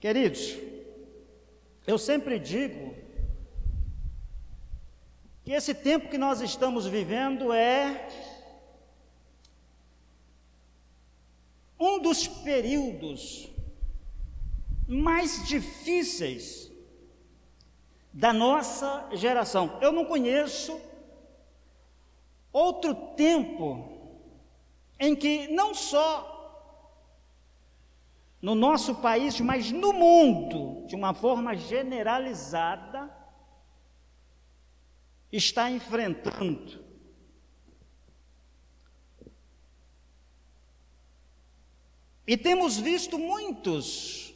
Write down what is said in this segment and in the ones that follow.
Queridos, eu sempre digo que esse tempo que nós estamos vivendo é um dos períodos mais difíceis da nossa geração. Eu não conheço outro tempo em que não só no nosso país, mas no mundo, de uma forma generalizada, está enfrentando. E temos visto muitos,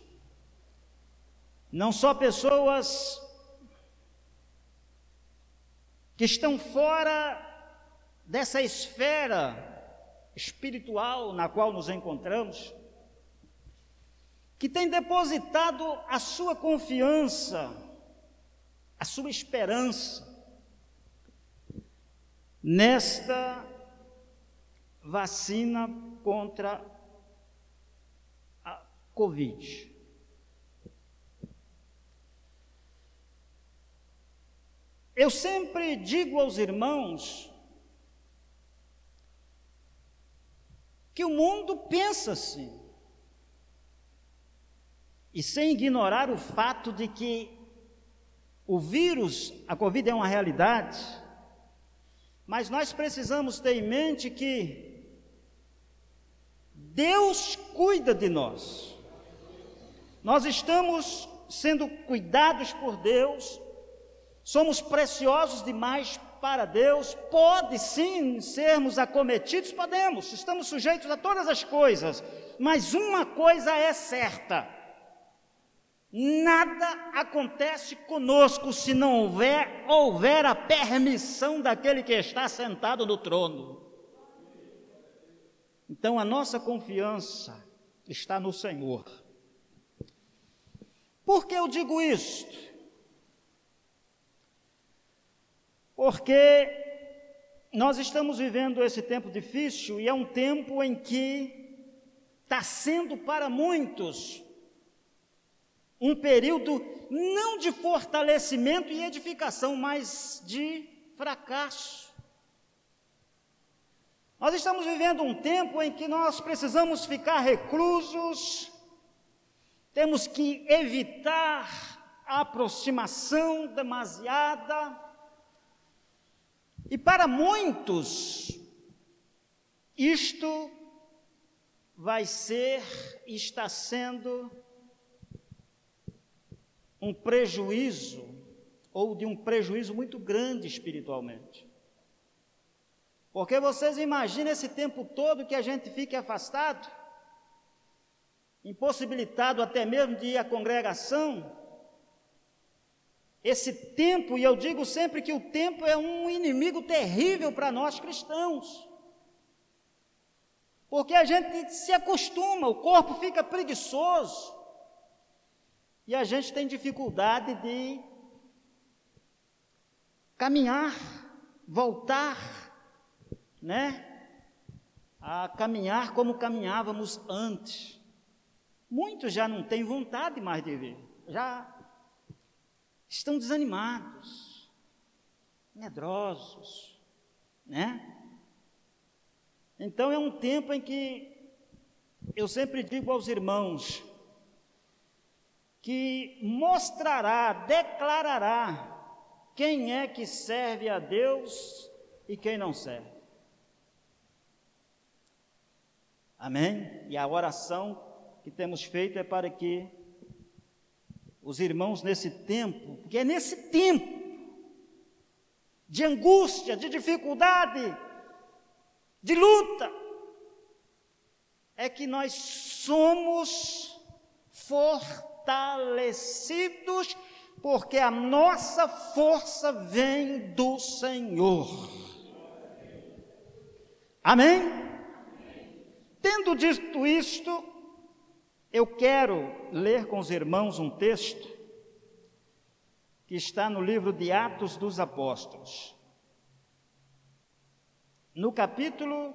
não só pessoas que estão fora dessa esfera espiritual na qual nos encontramos, que tem depositado a sua confiança, a sua esperança nesta vacina contra a Covid. Eu sempre digo aos irmãos que o mundo pensa assim. E sem ignorar o fato de que o vírus, a Covid é uma realidade, mas nós precisamos ter em mente que Deus cuida de nós. Nós estamos sendo cuidados por Deus, somos preciosos demais para Deus. Pode sim sermos acometidos, podemos, estamos sujeitos a todas as coisas, mas uma coisa é certa: Nada acontece conosco se não houver, houver a permissão daquele que está sentado no trono. Então a nossa confiança está no Senhor. Por que eu digo isto? Porque nós estamos vivendo esse tempo difícil e é um tempo em que está sendo para muitos um período não de fortalecimento e edificação, mas de fracasso. Nós estamos vivendo um tempo em que nós precisamos ficar reclusos, temos que evitar a aproximação demasiada, e para muitos, isto vai ser, está sendo um prejuízo, ou de um prejuízo muito grande espiritualmente. Porque vocês imaginam esse tempo todo que a gente fique afastado, impossibilitado até mesmo de ir à congregação. Esse tempo, e eu digo sempre que o tempo é um inimigo terrível para nós cristãos. Porque a gente se acostuma, o corpo fica preguiçoso. E a gente tem dificuldade de caminhar, voltar, né? A caminhar como caminhávamos antes. Muitos já não têm vontade mais de ver, já estão desanimados, medrosos, né? Então é um tempo em que eu sempre digo aos irmãos, que mostrará, declarará quem é que serve a Deus e quem não serve. Amém? E a oração que temos feito é para que os irmãos nesse tempo, porque é nesse tempo de angústia, de dificuldade, de luta, é que nós somos fortes fortalecidos, porque a nossa força vem do Senhor. Amém? Tendo dito isto, eu quero ler com os irmãos um texto que está no livro de Atos dos Apóstolos, no capítulo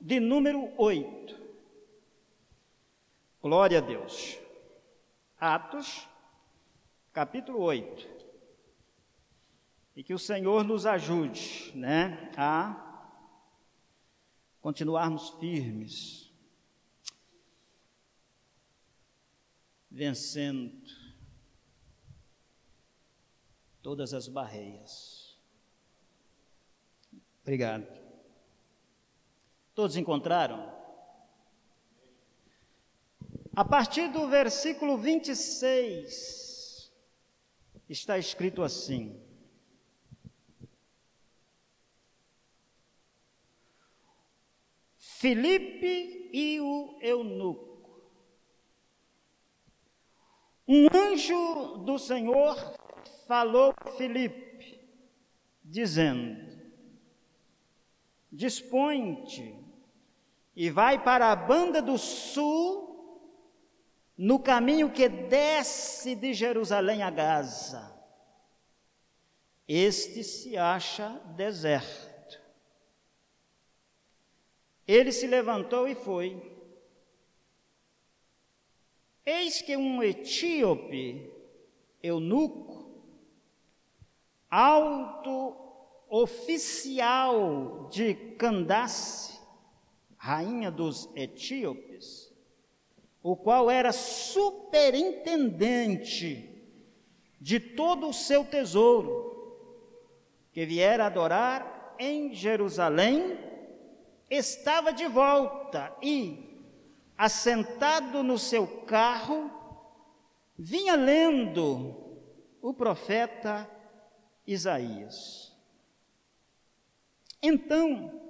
de número 8. Glória a Deus. Atos, capítulo 8. E que o Senhor nos ajude, né, a continuarmos firmes, vencendo todas as barreiras. Obrigado. Todos encontraram? A partir do versículo 26, está escrito assim: Filipe e o eunuco. Um anjo do Senhor falou a Filipe, dizendo: Dispõe-te e vai para a banda do sul no caminho que desce de Jerusalém a Gaza. Este se acha deserto. Ele se levantou e foi. Eis que um etíope, eunuco, alto oficial de Candace, rainha dos etíopes, o qual era superintendente de todo o seu tesouro, que viera adorar em Jerusalém, estava de volta e, assentado no seu carro, vinha lendo o profeta Isaías. Então,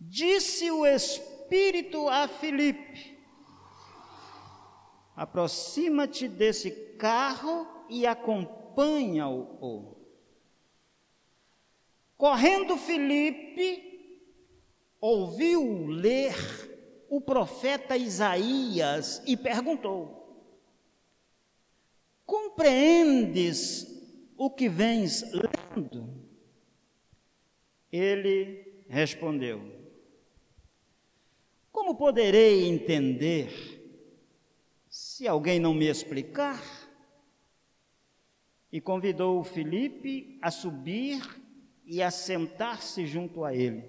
disse o Espírito a Filipe: aproxima-te desse carro e acompanha-o. Correndo Filipe, ouviu ler o profeta Isaías e perguntou: Compreendes o que vens lendo? Ele respondeu: Como poderei entender se alguém não me explicar. E convidou o Felipe a subir e a sentar-se junto a ele.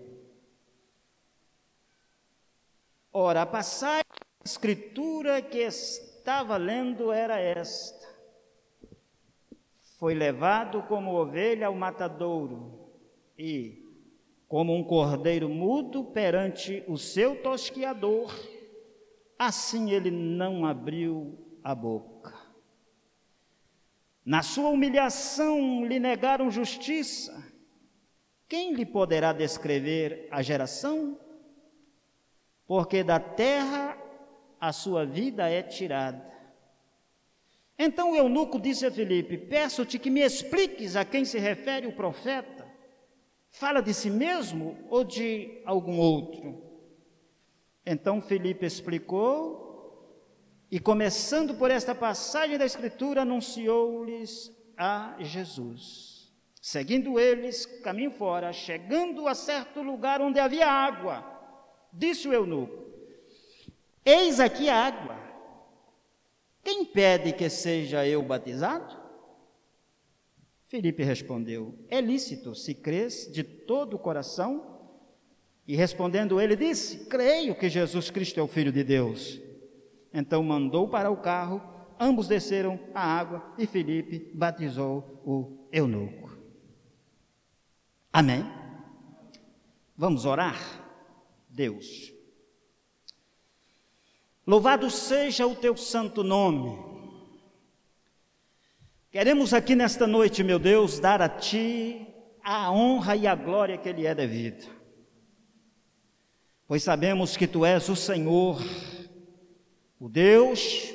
Ora, a passagem da escritura que estava lendo era esta: Foi levado como ovelha ao matadouro e, como um cordeiro mudo perante o seu tosquiador, assim ele não abriu a boca. Na sua humilhação lhe negaram justiça. Quem lhe poderá descrever a geração? Porque da terra a sua vida é tirada. Então o eunuco disse a Filipe: Peço-te que me expliques a quem se refere o profeta. Fala de si mesmo ou de algum outro? Então Felipe explicou, e começando por esta passagem da Escritura, anunciou-lhes a Jesus. Seguindo eles, caminho fora, chegando a certo lugar onde havia água, disse o eunuco: Eis aqui a água. Quem pede que seja eu batizado? Felipe respondeu: É lícito, se crês de todo o coração e respondendo ele, disse: Creio que Jesus Cristo é o Filho de Deus. Então mandou para o carro, ambos desceram a água e Felipe batizou o eunuco. Amém? Vamos orar? Deus. Louvado seja o teu santo nome. Queremos aqui nesta noite, meu Deus, dar a ti a honra e a glória que lhe é devida pois sabemos que tu és o Senhor, o Deus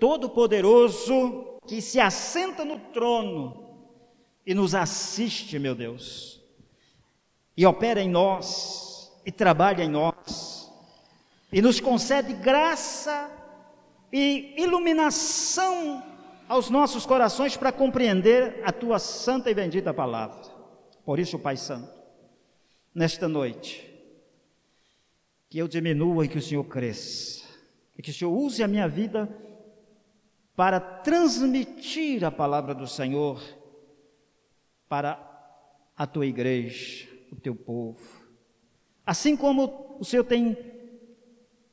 Todo-Poderoso, que se assenta no trono e nos assiste, meu Deus, e opera em nós, e trabalha em nós, e nos concede graça e iluminação aos nossos corações para compreender a tua santa e bendita palavra. Por isso, Pai Santo, nesta noite, que eu diminua e que o Senhor cresça. E que o Senhor use a minha vida para transmitir a palavra do Senhor para a tua igreja, o teu povo. Assim como o Senhor tem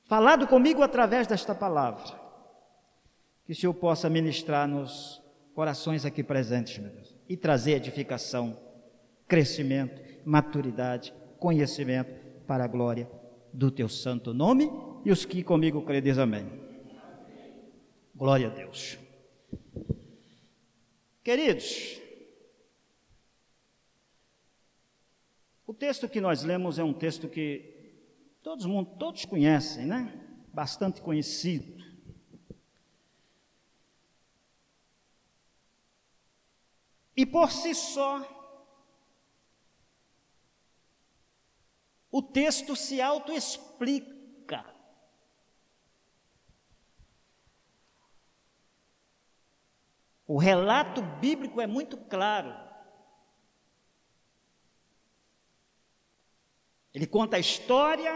falado comigo através desta palavra, que o Senhor possa ministrar nos corações aqui presentes, meu Deus, e trazer edificação, crescimento, maturidade, conhecimento para a glória do teu santo nome e os que comigo creem diz amém. Glória a Deus. Queridos, o texto que nós lemos é um texto que todos, todos conhecem, né? Bastante conhecido. E por si só, o texto se autoexplica. O relato bíblico é muito claro. Ele conta a história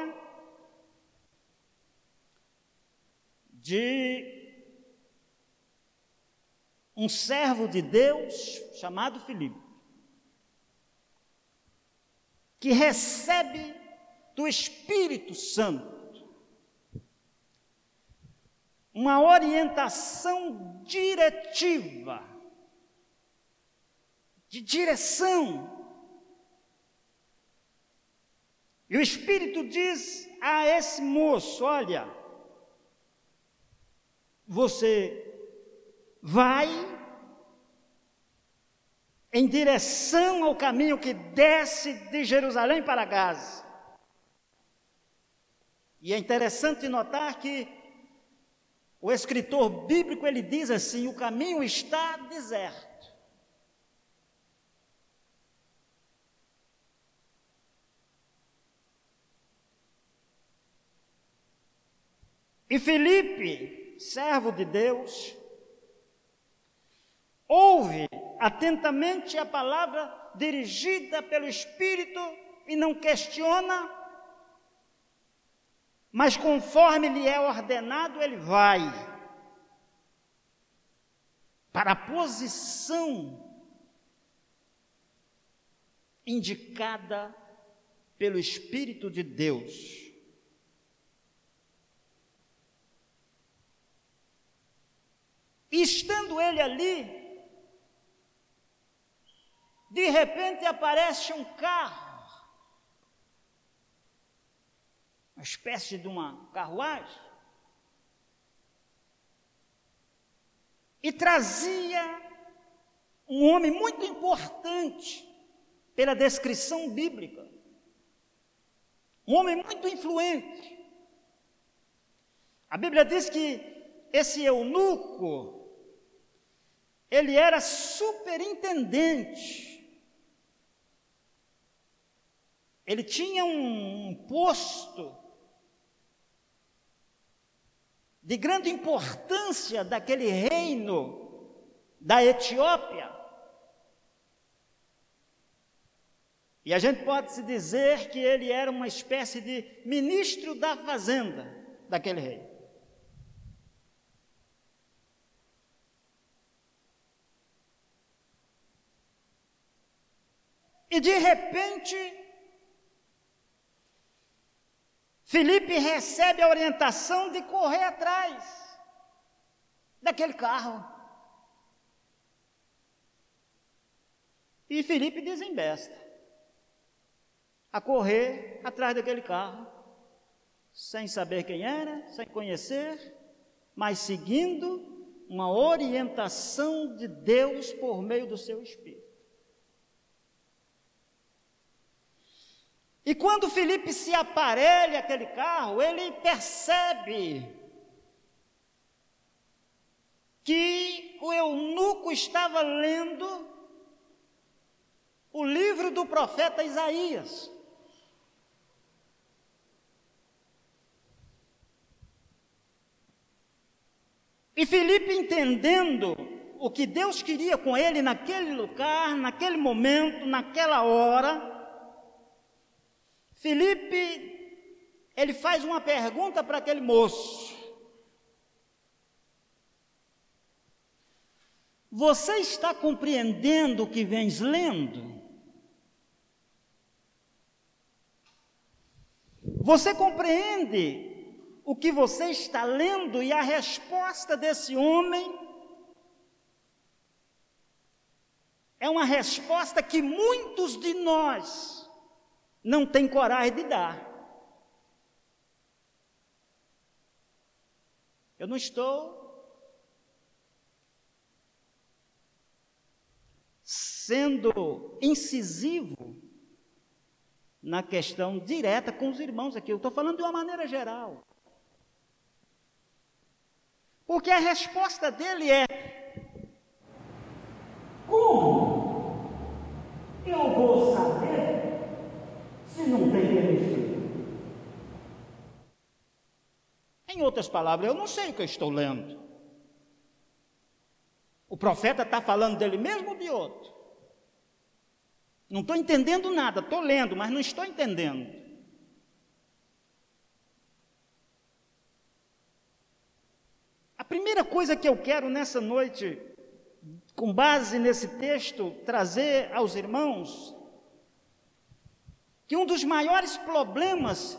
de um servo de Deus chamado Filipe, que recebe do Espírito Santo uma orientação diretiva, de direção. E o Espírito diz a esse moço: Olha, você vai em direção ao caminho que desce de Jerusalém para Gaza. E é interessante notar que o escritor bíblico ele diz assim: o caminho está deserto. E Felipe, servo de Deus, ouve atentamente a palavra dirigida pelo Espírito e não questiona, mas conforme lhe é ordenado, ele vai para a posição indicada pelo Espírito de Deus. E estando ele ali, de repente aparece um carro, uma espécie de uma carruagem, e trazia um homem muito importante pela descrição bíblica, um homem muito influente. A Bíblia diz que esse eunuco, ele era superintendente Ele tinha um posto de grande importância daquele reino da Etiópia. E a gente pode se dizer que ele era uma espécie de ministro da fazenda daquele rei. E de repente, Felipe recebe a orientação de correr atrás daquele carro. E Felipe desembesta a correr atrás daquele carro, sem saber quem era, sem conhecer, mas seguindo uma orientação de Deus por meio do seu Espírito. E quando Felipe se aparelha aquele carro, ele percebe que o eunuco estava lendo o livro do profeta Isaías. E Felipe, entendendo o que Deus queria com ele naquele lugar, naquele momento, naquela hora, Felipe, ele faz uma pergunta para aquele moço. Você está compreendendo o que vens lendo? Você compreende o que você está lendo e a resposta desse homem é uma resposta que muitos de nós não têm coragem de dar. Eu não estou sendo incisivo na questão direta com os irmãos aqui. Eu estou falando de uma maneira geral. Porque a resposta dele é: Como eu vou saber não tem? Em outras palavras, eu não sei o que eu estou lendo. O profeta está falando dele mesmo ou de outro? Não estou entendendo nada, estou lendo, mas não estou entendendo. A primeira coisa que eu quero nessa noite, com base nesse texto, trazer aos irmãos, que um dos maiores problemas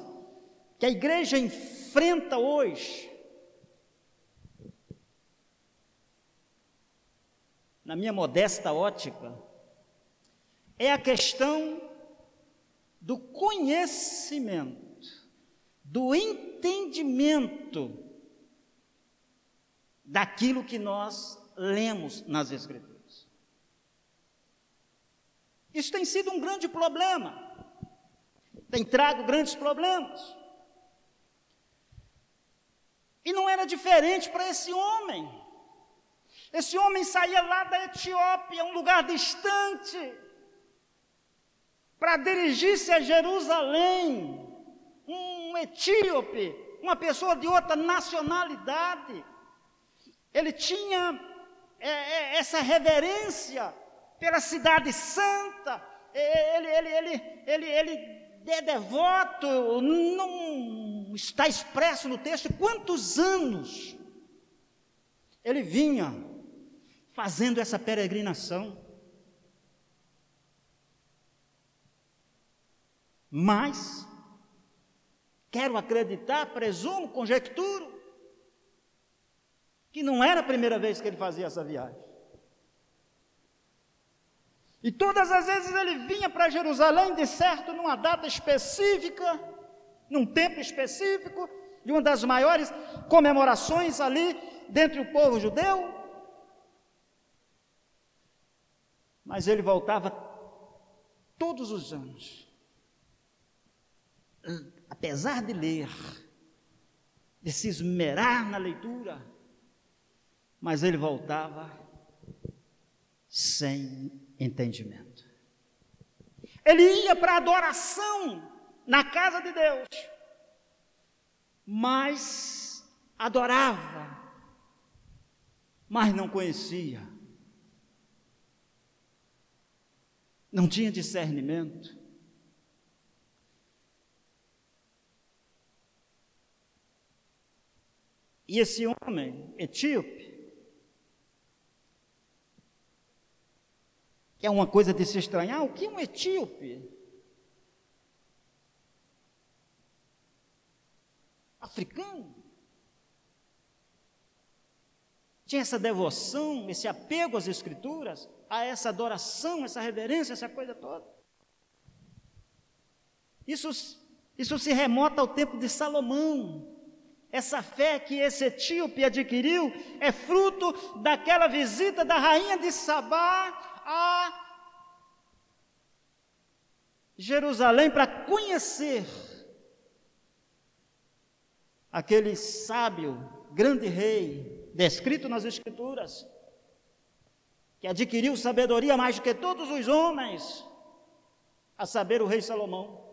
que a igreja enfrenta hoje, na minha modesta ótica, é a questão do conhecimento, do entendimento daquilo que nós lemos nas Escrituras. Isso tem sido um grande problema, tem trago grandes problemas. E não era diferente para esse homem. Esse homem saía lá da Etiópia, um lugar distante, para dirigir-se a Jerusalém. Um etíope, uma pessoa de outra nacionalidade. Ele tinha é, é, essa reverência pela cidade santa. Ele, ele, ele, ele, ele é devoto, não está expresso no texto quantos anos ele vinha fazendo essa peregrinação. Mas, quero acreditar, presumo, conjecturo, que não era a primeira vez que ele fazia essa viagem. E todas as vezes ele vinha para Jerusalém, de certo, numa data específica, num tempo específico, de uma das maiores comemorações ali dentre o povo judeu. Mas ele voltava todos os anos, apesar de ler, de se esmerar na leitura, mas ele voltava sem entendimento. Ele ia para adoração na casa de Deus, mas adorava, mas não conhecia, não tinha discernimento. E esse homem etíope, que é uma coisa de se estranhar, o que é um etíope? Africano? Tinha essa devoção, esse apego às Escrituras, a essa adoração, essa reverência, essa coisa toda. Isso, isso se remota ao tempo de Salomão. Essa fé que esse etíope adquiriu é fruto daquela visita da rainha de Sabá a Jerusalém para conhecer aquele sábio, grande rei, descrito nas Escrituras, que adquiriu sabedoria mais do que todos os homens, a saber, o rei Salomão.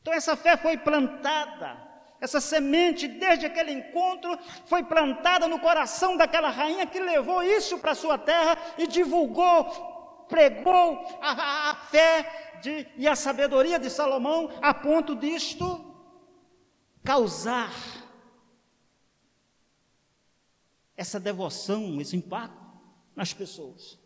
Então, essa fé foi plantada, essa semente, desde aquele encontro, foi plantada no coração daquela rainha que levou isso para sua terra e divulgou, pregou a, a, a fé de, e a sabedoria de Salomão, a ponto disto causar essa devoção, esse impacto. nas pessoas.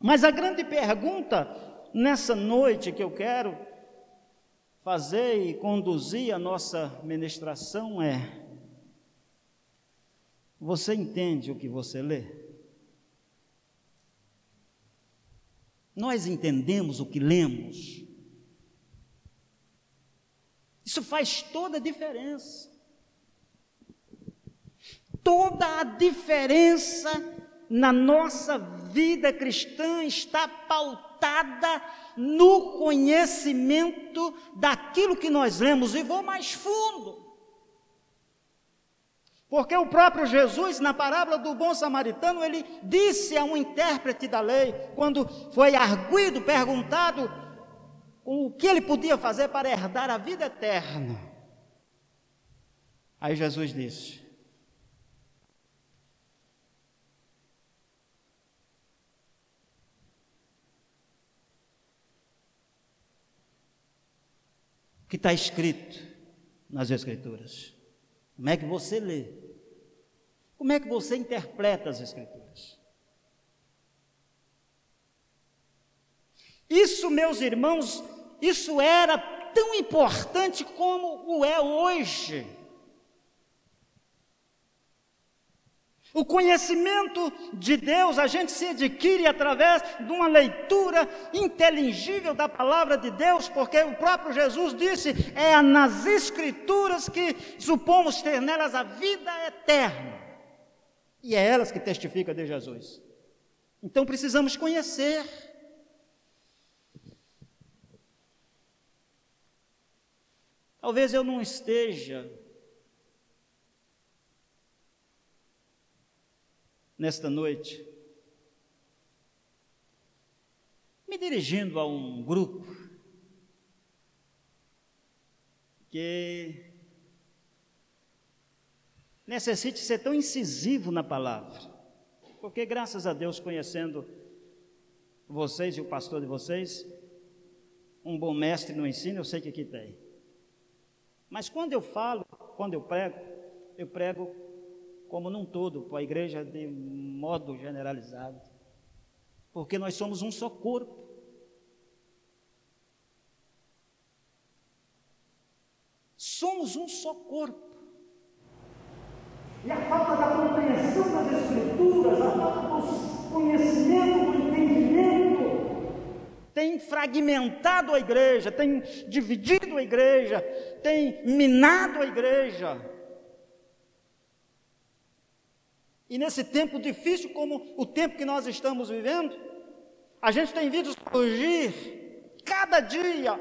Mas a grande pergunta nessa noite que eu quero fazer e conduzir a nossa ministração é: você entende o que você lê? Nós entendemos o que lemos. Isso faz toda a diferença. Toda a diferença na nossa vida cristã está pautada no conhecimento daquilo que nós lemos. E vou mais fundo. Porque o próprio Jesus, na parábola do bom samaritano, ele disse a um intérprete da lei, quando foi arguido, perguntado o que ele podia fazer para herdar a vida eterna. Aí Jesus disse: que está escrito nas Escrituras. Como é que você lê? Como é que você interpreta as Escrituras? Isso, meus irmãos, isso era tão importante como o é hoje. O conhecimento de Deus a gente se adquire através de uma leitura inteligível da palavra de Deus, porque o próprio Jesus disse: é nas Escrituras que supomos ter nelas a vida eterna. E é elas que testificam de Jesus. Então precisamos conhecer. Talvez eu não esteja nesta noite, me dirigindo a um grupo que necessite ser tão incisivo na palavra, porque graças a Deus, conhecendo vocês e o pastor de vocês, um bom mestre no ensino, eu sei que aqui tem. Mas quando eu falo, quando eu prego, eu prego como num todo, para a igreja de modo generalizado. Porque nós somos um só corpo. Somos um só corpo. E a falta da compreensão das Escrituras, a falta do conhecimento, do entendimento, tem fragmentado a igreja, tem dividido a igreja, tem minado a igreja. E nesse tempo difícil, como o tempo que nós estamos vivendo, a gente tem visto surgir cada dia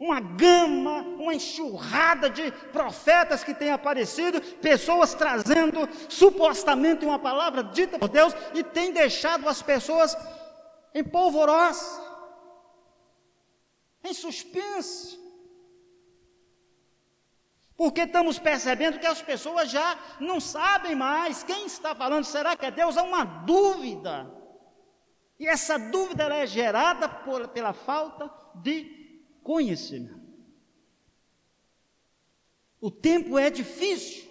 uma gama, uma enxurrada de profetas que têm aparecido, pessoas trazendo supostamente uma palavra dita por Deus e tem deixado as pessoas em polvorosa, em suspense. Porque estamos percebendo que as pessoas já não sabem mais quem está falando, será que é Deus? É uma dúvida. E essa dúvida é gerada por, pela falta de conhecimento. O tempo é difícil.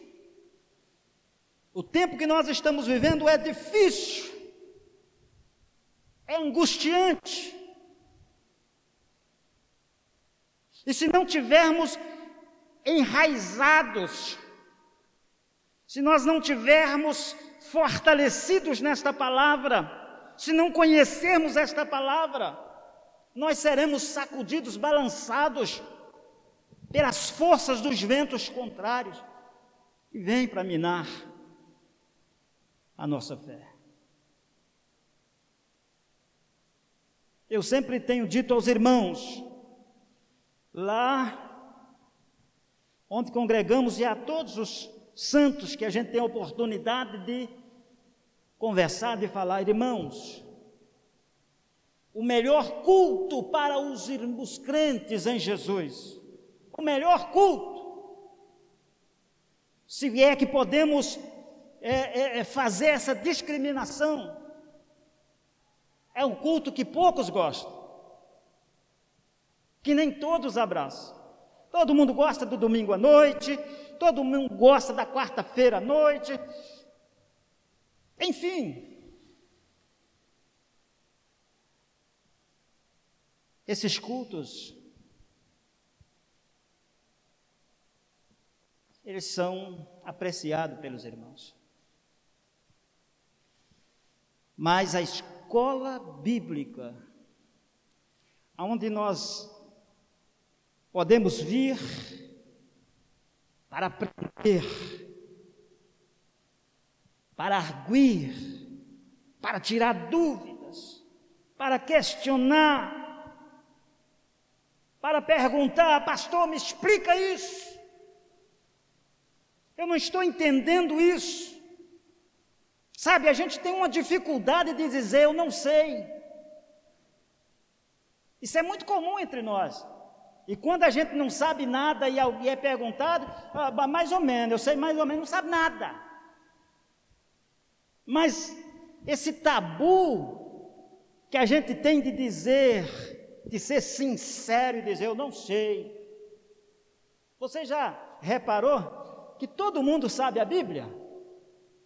O tempo que nós estamos vivendo é difícil. É angustiante. E se não tivermos enraizados, se nós não tivermos fortalecidos nesta palavra, se não conhecermos esta palavra, nós seremos sacudidos, balançados pelas forças dos ventos contrários e vem para minar a nossa fé. Eu sempre tenho dito aos irmãos, lá onde congregamos e a todos os santos que a gente tem a oportunidade de conversar, de falar, irmãos, o melhor culto para os, os crentes em Jesus, o melhor culto, se é que podemos é, é, é fazer essa discriminação, é um culto que poucos gostam, que nem todos abraçam Todo mundo gosta do domingo à noite, todo mundo gosta da quarta-feira à noite. Enfim. Esses cultos, eles são apreciados pelos irmãos. Mas a escola bíblica, onde nós podemos vir para aprender, para arguir, para tirar dúvidas, para questionar, para perguntar, pastor, me explica isso. Eu não estou entendendo isso. Sabe, a gente tem uma dificuldade de dizer eu não sei. Isso é muito comum entre nós. E quando a gente não sabe nada e é perguntado, ah, mais ou menos, eu sei mais ou menos, não sabe nada. Mas esse tabu que a gente tem de dizer, de ser sincero e dizer eu não sei. Você já reparou que todo mundo sabe a Bíblia?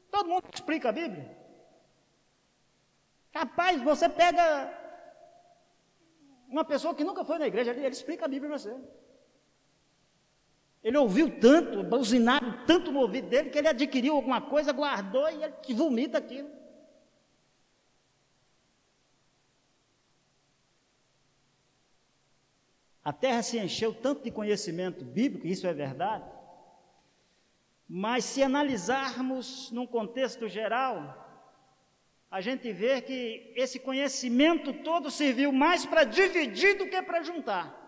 Todo mundo explica a Bíblia. Rapaz, você pega uma pessoa que nunca foi na igreja, ele, ele explica a Bíblia para você. Ele ouviu tanto, buzinado tanto no ouvido dele, que ele adquiriu alguma coisa, guardou e ele vomita aquilo. A terra se encheu tanto de conhecimento bíblico, isso é verdade, mas se analisarmos num contexto geral, a gente vê que esse conhecimento todo serviu mais para dividir do que para juntar.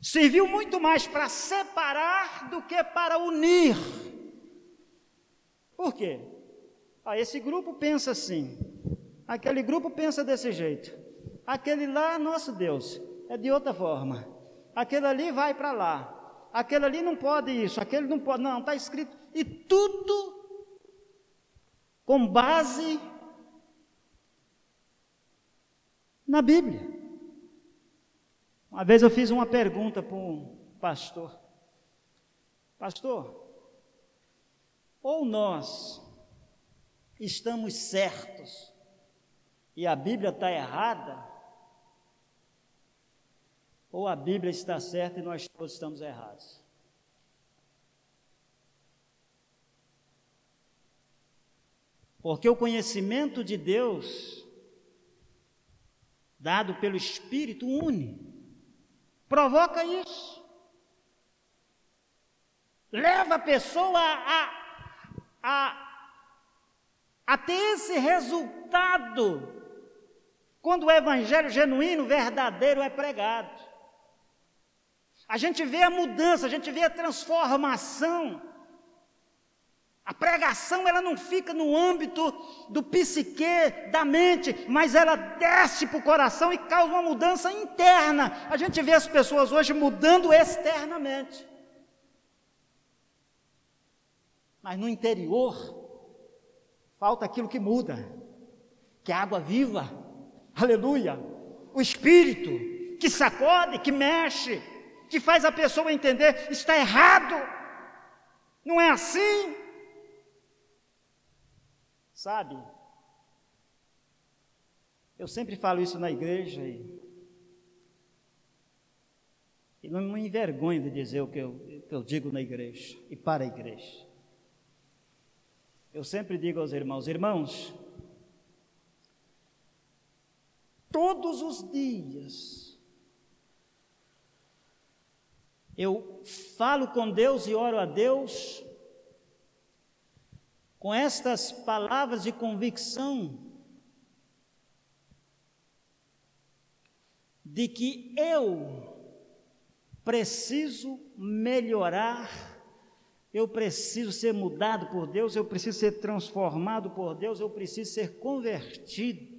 Serviu muito mais para separar do que para unir. Por quê? Ah, esse grupo pensa assim, aquele grupo pensa desse jeito, aquele lá, nosso Deus, é de outra forma. Aquele ali vai para lá. Aquele ali não pode isso, aquele não pode. Não, está escrito. E tudo com base na Bíblia. Uma vez eu fiz uma pergunta para um pastor: Pastor, ou nós estamos certos e a Bíblia está errada, ou a Bíblia está certa e nós todos estamos errados. Porque o conhecimento de Deus, dado pelo Espírito, une, provoca isso. Leva a pessoa a, a, a ter esse resultado quando o evangelho genuíno, verdadeiro é pregado. A gente vê a mudança, a gente vê a transformação. A pregação ela não fica no âmbito do psique, da mente, mas ela desce para o coração e causa uma mudança interna. A gente vê as pessoas hoje mudando externamente. Mas no interior, falta aquilo que muda, que é a água viva, aleluia, o espírito que sacode, que mexe, que faz a pessoa entender: está errado, não é assim. Sabe? Eu sempre falo isso na igreja e, e não me envergonho de dizer o que eu, que eu digo na igreja e para a igreja. Eu sempre digo aos irmãos: irmãos, todos os dias, eu falo com Deus e oro a Deus com estas palavras de convicção de que eu preciso melhorar, eu preciso ser mudado por Deus, eu preciso ser transformado por Deus, eu preciso ser convertido.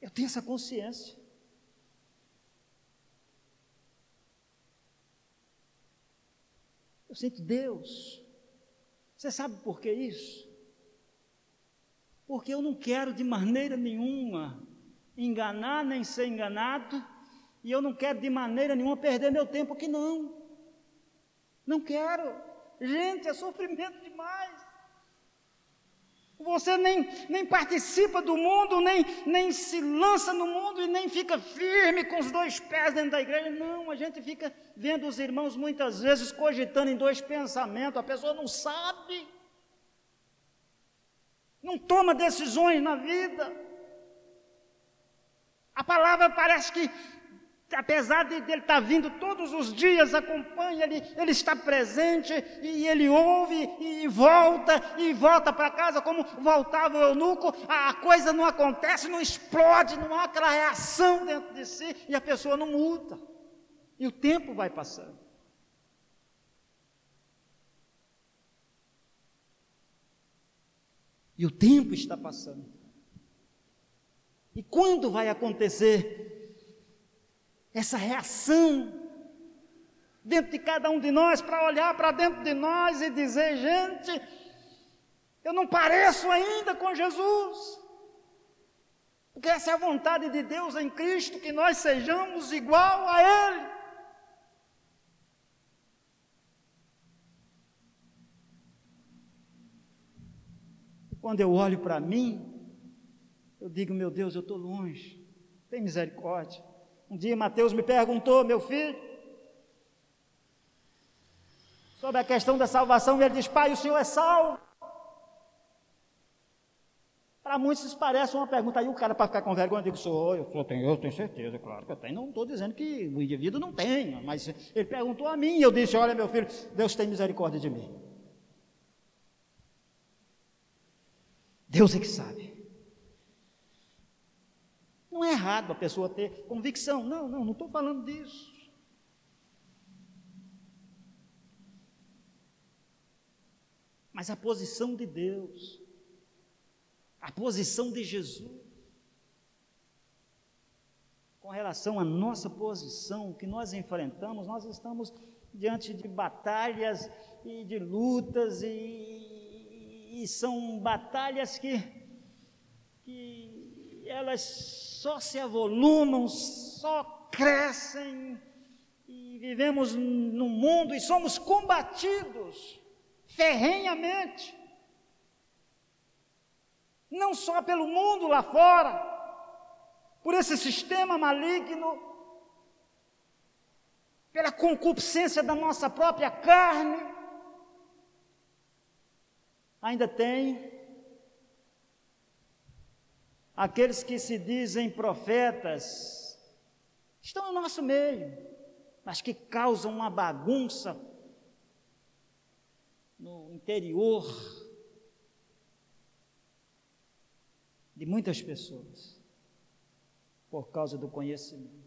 Eu tenho essa consciência. Eu sinto Deus. Você sabe por que isso? porque eu não quero de maneira nenhuma enganar nem ser enganado, e eu não quero de maneira nenhuma perder meu tempo aqui, não. Não quero. Gente, é sofrimento demais. Você nem, nem participa do mundo, nem, nem se lança no mundo e nem fica firme com os dois pés dentro da igreja. Não, a gente fica vendo os irmãos muitas vezes cogitando em dois pensamentos, a pessoa não sabe, não toma decisões na vida. A palavra parece que apesar de, ele estar vindo todos os dias, acompanha, ele, ele está presente e ele ouve e volta e volta para casa como voltava o eunuco, a coisa não acontece, não explode, não há aquela reação dentro de si e a pessoa não muda. E o tempo vai passando. E o tempo está passando. E quando vai acontecer essa reação dentro de cada um de nós, para olhar para dentro de nós e dizer: gente, eu não pareço ainda com Jesus. Porque essa é a vontade de Deus em Cristo, que nós sejamos igual a Ele. Quando eu olho para mim, eu digo: meu Deus, eu estou longe, tem misericórdia. Um dia Mateus me perguntou, meu filho, sobre a questão da salvação, e ele diz: Pai, o senhor é salvo? Para muitos isso parece uma pergunta. Aí o cara, para ficar com vergonha, digo: Sou, eu, sou, tenho, eu tenho certeza, claro que eu tenho. Não estou dizendo que o indivíduo não tenha, mas ele perguntou a mim, e eu disse: Olha, meu filho, Deus tem misericórdia de mim. Deus é que sabe. É errado a pessoa ter convicção. Não, não, não estou falando disso. Mas a posição de Deus, a posição de Jesus, com relação à nossa posição, o que nós enfrentamos, nós estamos diante de batalhas e de lutas, e, e são batalhas que, que elas só se avolumam, só crescem, e vivemos num mundo e somos combatidos ferrenhamente, não só pelo mundo lá fora, por esse sistema maligno, pela concupiscência da nossa própria carne, ainda tem aqueles que se dizem profetas, estão no nosso meio, mas que causam uma bagunça no interior de muitas pessoas, por causa do conhecimento.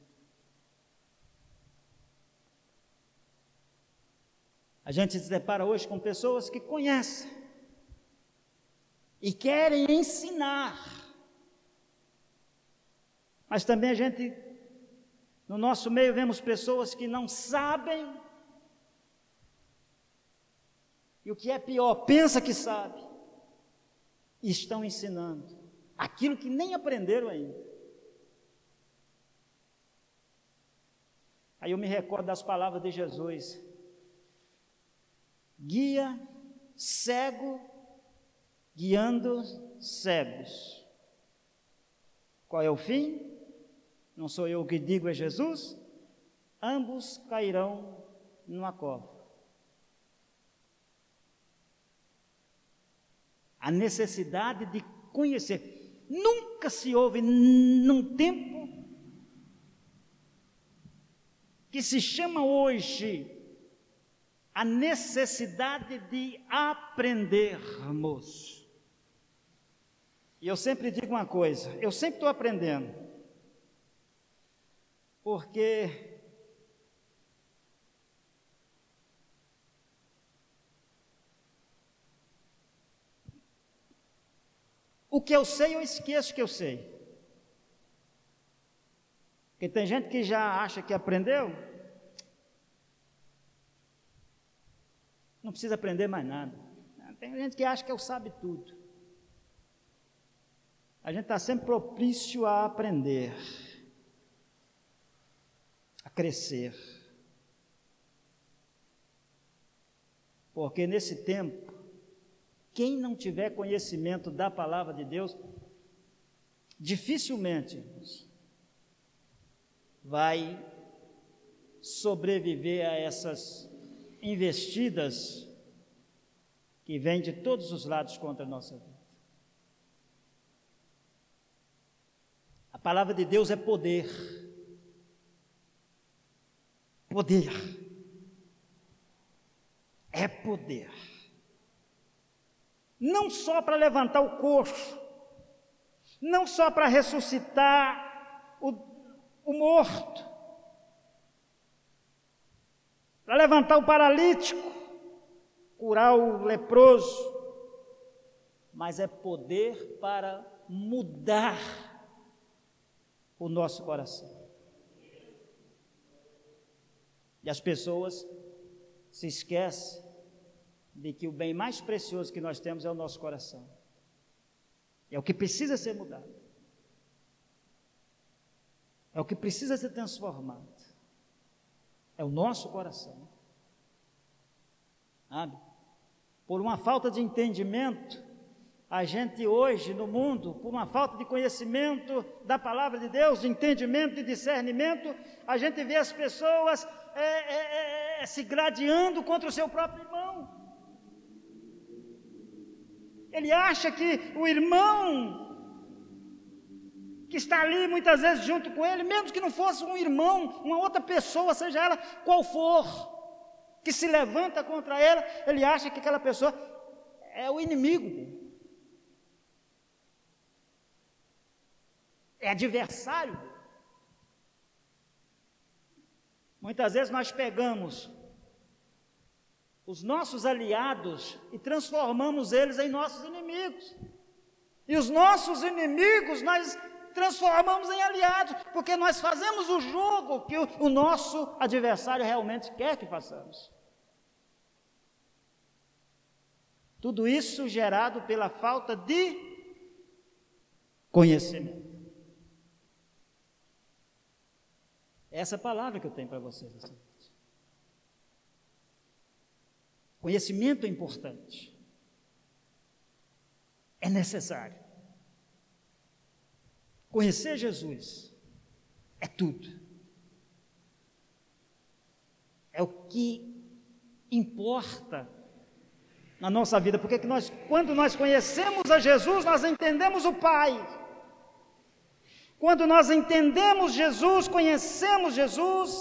A gente se depara hoje com pessoas que conhecem e querem ensinar mas também a gente, no nosso meio, vemos pessoas que não sabem, e o que é pior, pensa que sabe, e estão ensinando aquilo que nem aprenderam ainda. Aí eu me recordo das palavras de Jesus: guia cego, guiando cegos. Qual é o fim? Não sou eu que digo, é Jesus, ambos cairão numa cova. A necessidade de conhecer. Nunca se houve num tempo que se chama hoje a necessidade de aprendermos. E eu sempre digo uma coisa, eu sempre estou aprendendo porque o que eu sei, eu esqueço que eu sei. Porque tem gente que já acha que aprendeu, não precisa aprender mais nada. Tem gente que acha que eu sabe tudo. a gente está sempre propício a aprender, crescer. Porque nesse tempo, quem não tiver conhecimento da palavra de Deus, dificilmente vai sobreviver a essas investidas que vêm de todos os lados contra a nossa vida. A palavra de Deus é poder. Poder. É poder. Não só para levantar o coxo, não só para ressuscitar o, o morto, para levantar o paralítico, curar o leproso, mas é poder para mudar o nosso coração. E as pessoas se esquecem de que o bem mais precioso que nós temos é o nosso coração. É o que precisa ser mudado. É o que precisa ser transformado. É o nosso coração. Sabe? Por uma falta de entendimento, a gente hoje no mundo, por uma falta de conhecimento da palavra de Deus, de entendimento e discernimento, a gente vê as pessoas é, é, é, é se gladiando contra o seu próprio irmão. Ele acha que o irmão que está ali muitas vezes junto com ele, mesmo que não fosse um irmão, uma outra pessoa, seja ela qual for, que se levanta contra ela, ele acha que aquela pessoa é o inimigo, é adversário. Muitas vezes nós pegamos os nossos aliados e transformamos eles em nossos inimigos. E os nossos inimigos nós transformamos em aliados, porque nós fazemos o jogo que o, o nosso adversário realmente quer que façamos. Tudo isso gerado pela falta de conhecimento. Essa palavra que eu tenho para vocês. Conhecimento é importante. É necessário. Conhecer Jesus é tudo. É o que importa na nossa vida, porque nós, quando nós conhecemos a Jesus, nós entendemos o Pai. Quando nós entendemos Jesus, conhecemos Jesus,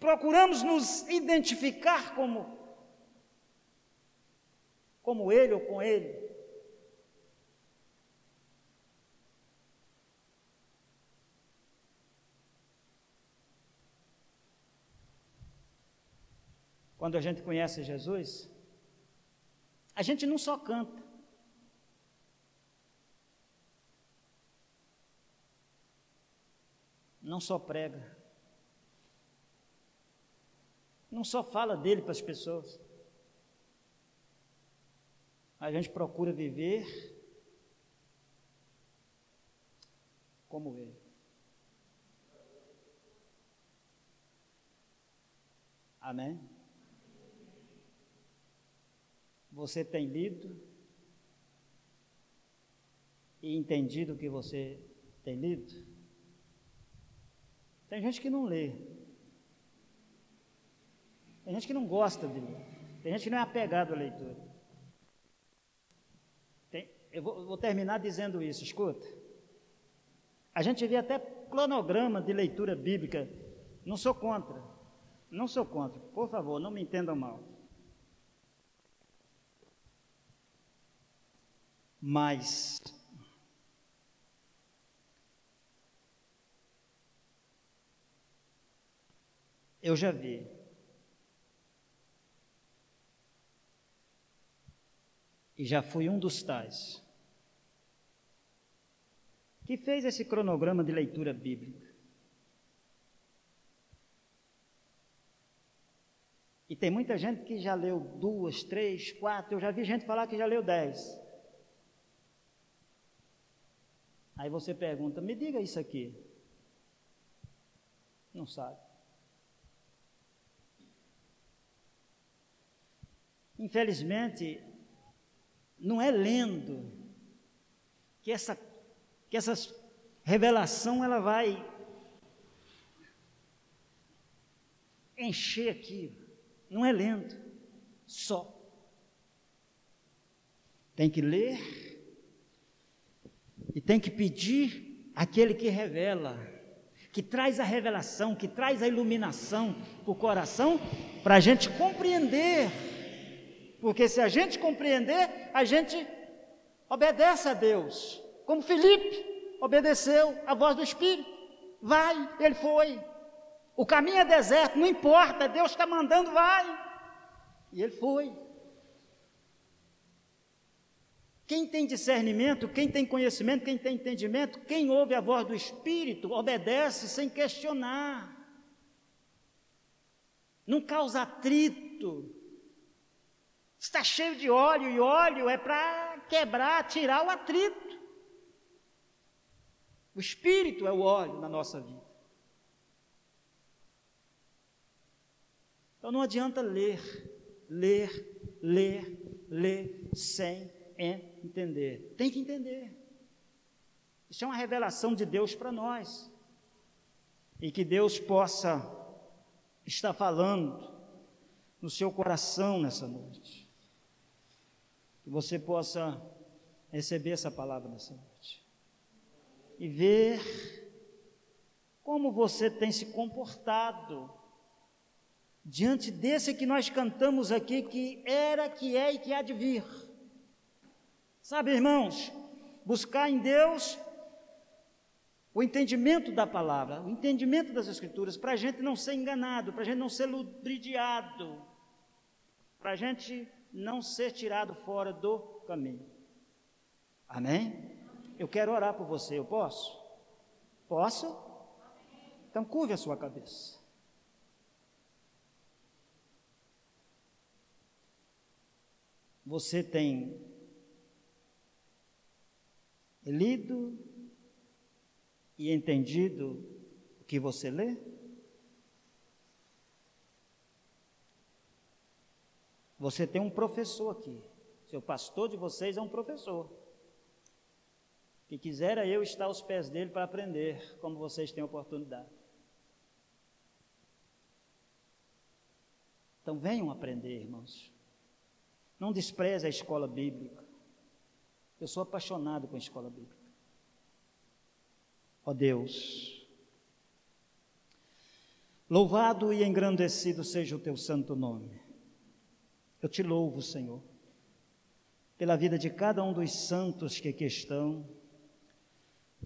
procuramos nos identificar como como ele ou com ele. quando a gente conhece Jesus, a gente não só canta, não só prega, não só fala dele para as pessoas, a gente procura viver como ele. Amém? Você tem lido e entendido o que você tem lido? Tem gente que não lê. Tem gente que não gosta de ler. Tem gente que não é apegado à leitura. Tem, eu vou, vou terminar dizendo isso, escuta. A gente vê até cronograma de leitura bíblica. Não sou contra. Não sou contra. Por favor, não me entendam mal. Mas eu já vi e já fui um dos tais que fez esse cronograma de leitura bíblica. E tem muita gente que já leu duas, três, quatro. Eu já vi gente falar que já leu dez. Aí você pergunta: me diga isso aqui. Não sabe. Infelizmente, não é lendo que essa, que essa revelação ela vai encher aqui. Não é lendo só. Tem que ler e tem que pedir aquele que revela, que traz a revelação, que traz a iluminação para o coração, para a gente compreender porque se a gente compreender, a gente obedece a Deus. Como Felipe obedeceu a voz do Espírito. Vai, ele foi. O caminho é deserto, não importa, Deus está mandando, vai. E ele foi. Quem tem discernimento, quem tem conhecimento, quem tem entendimento, quem ouve a voz do Espírito, obedece sem questionar. Não causa atrito, Está cheio de óleo, e óleo é para quebrar, tirar o atrito. O Espírito é o óleo na nossa vida. Então não adianta ler, ler, ler, ler sem entender. Tem que entender. Isso é uma revelação de Deus para nós. E que Deus possa estar falando no seu coração nessa noite que você possa receber essa palavra nessa noite e ver como você tem se comportado diante desse que nós cantamos aqui, que era, que é e que há de vir. Sabe, irmãos, buscar em Deus o entendimento da palavra, o entendimento das Escrituras, para a gente não ser enganado, para a gente não ser ludibriado, para a gente não ser tirado fora do caminho. Amém? Eu quero orar por você, eu posso? Posso? Então curve a sua cabeça. Você tem lido e entendido o que você lê? Você tem um professor aqui. Seu pastor de vocês é um professor. Que quisera eu estar aos pés dele para aprender, como vocês têm oportunidade. Então venham aprender, irmãos. Não despreze a escola bíblica. Eu sou apaixonado com a escola bíblica. Ó Deus, louvado e engrandecido seja o teu santo nome. Eu te louvo, Senhor, pela vida de cada um dos santos que aqui estão,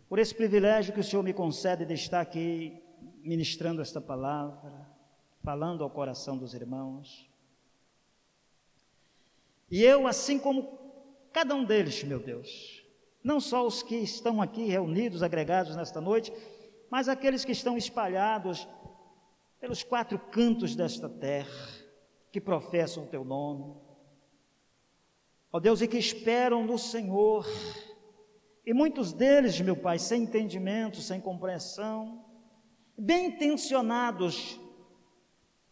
por esse privilégio que o Senhor me concede de estar aqui ministrando esta palavra, falando ao coração dos irmãos. E eu, assim como cada um deles, meu Deus, não só os que estão aqui reunidos, agregados nesta noite, mas aqueles que estão espalhados pelos quatro cantos desta terra, que professam o teu nome. Ó Deus, e que esperam no Senhor. E muitos deles, meu Pai, sem entendimento, sem compreensão, bem intencionados,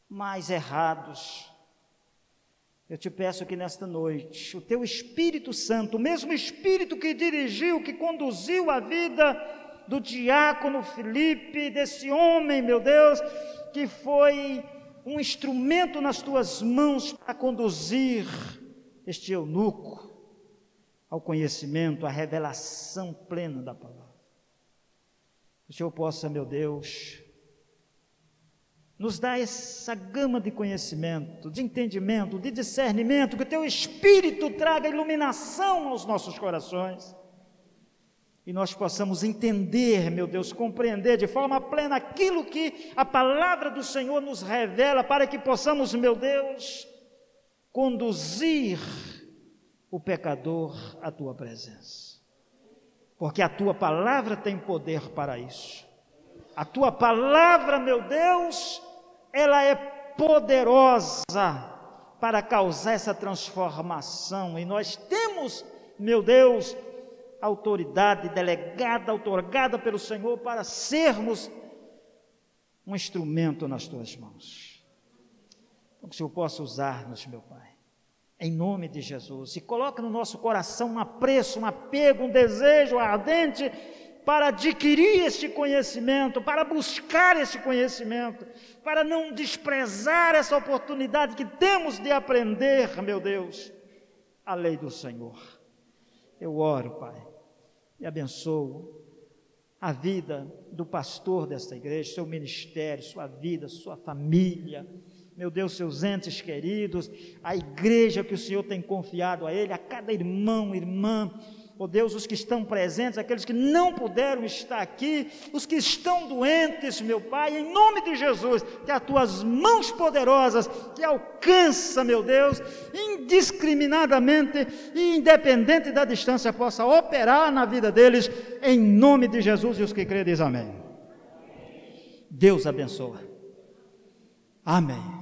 mas errados. Eu te peço que nesta noite, o teu Espírito Santo, o mesmo Espírito que dirigiu, que conduziu a vida do diácono Felipe, desse homem, meu Deus, que foi um instrumento nas tuas mãos para conduzir este eunuco ao conhecimento, à revelação plena da palavra. Que o Senhor possa, meu Deus, nos dar essa gama de conhecimento, de entendimento, de discernimento, que o teu Espírito traga iluminação aos nossos corações e nós possamos entender, meu Deus, compreender de forma plena aquilo que a palavra do Senhor nos revela, para que possamos, meu Deus, conduzir o pecador à tua presença. Porque a tua palavra tem poder para isso. A tua palavra, meu Deus, ela é poderosa para causar essa transformação, e nós temos, meu Deus, autoridade delegada, otorgada pelo Senhor para sermos um instrumento nas tuas mãos. Então, que o Senhor possa usar-nos, meu Pai, em nome de Jesus, e coloca no nosso coração um apreço, um apego, um desejo ardente para adquirir este conhecimento, para buscar este conhecimento, para não desprezar essa oportunidade que temos de aprender, meu Deus, a lei do Senhor. Eu oro, Pai, e abençoo a vida do pastor desta igreja, seu ministério, sua vida, sua família, meu Deus, seus entes queridos, a igreja que o Senhor tem confiado a ele, a cada irmão, irmã, ó oh Deus, os que estão presentes, aqueles que não puderam estar aqui, os que estão doentes, meu Pai, em nome de Jesus, que as tuas mãos poderosas, que alcança, meu Deus, indiscriminadamente e independente da distância, possa operar na vida deles, em nome de Jesus, e os que creem, diz amém. Deus abençoa. Amém.